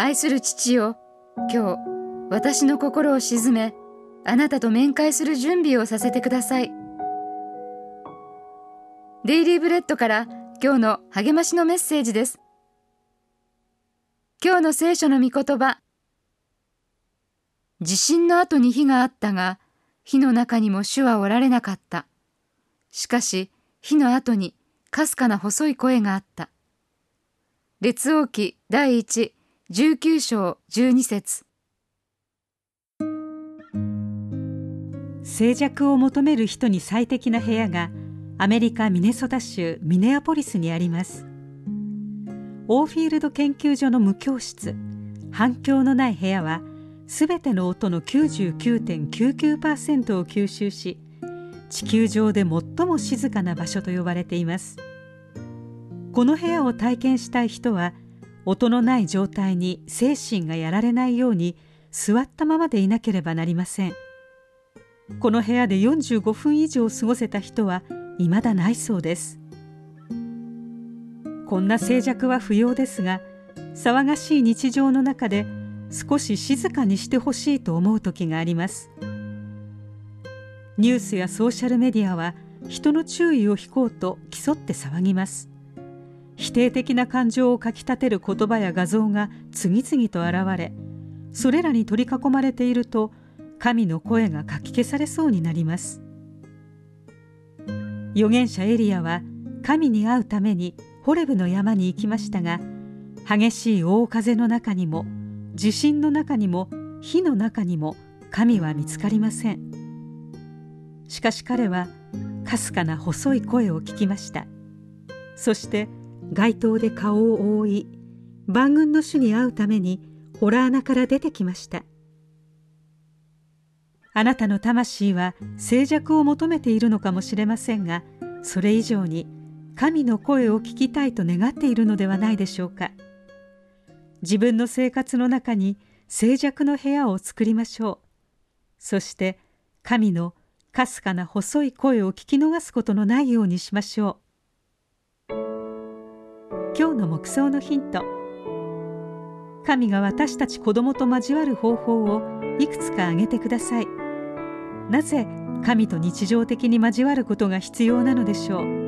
愛する父よ今日私の心を鎮めあなたと面会する準備をさせてください。デイリーブレッドから今日の励ましのメッセージです。今日の聖書の御言葉地震の後に火があったが火の中にも主はおられなかった。しかし火の後にかすかな細い声があった。列王記第一19章12節。静寂を求める人に最適な部屋がアメリカ・ミネソタ州ミネアポリスにあります。オーフィールド研究所の無教室反響のない部屋はすべての音の99.99%を吸収し地球上で最も静かな場所と呼ばれています。この部屋を体験したい人は音のない状態に精神がやられないように座ったままでいなければなりません。この部屋で45分以上過ごせた人は未だないそうです。こんな静寂は不要ですが騒がしい日常の中で少し静かにしてほしいと思う時があります。ニュースやソーシャルメディアは人の注意を引こうと競って騒ぎます。否定的な感情をかきたてる言葉や画像が次々と現れそれらに取り囲まれていると神の声がかき消されそうになります。預言者エリアは神に会うためにホレブの山に行きましたが激しい大風の中にも地震の中にも火の中にも神は見つかりません。しかし彼はかすかな細い声を聞きました。そして街灯で顔を覆い万軍の主に会うために洞穴から出てきました。あなたの魂は静寂を求めているのかもしれませんがそれ以上に神の声を聞きたいと願っているのではないでしょうか。自分の生活の中に静寂の部屋を作りましょう。そして神のかすかな細い声を聞き逃すことのないようにしましょう。今日の目想のヒント神が私たち子供と交わる方法をいくつか挙げてください。なぜ神と日常的に交わることが必要なのでしょう？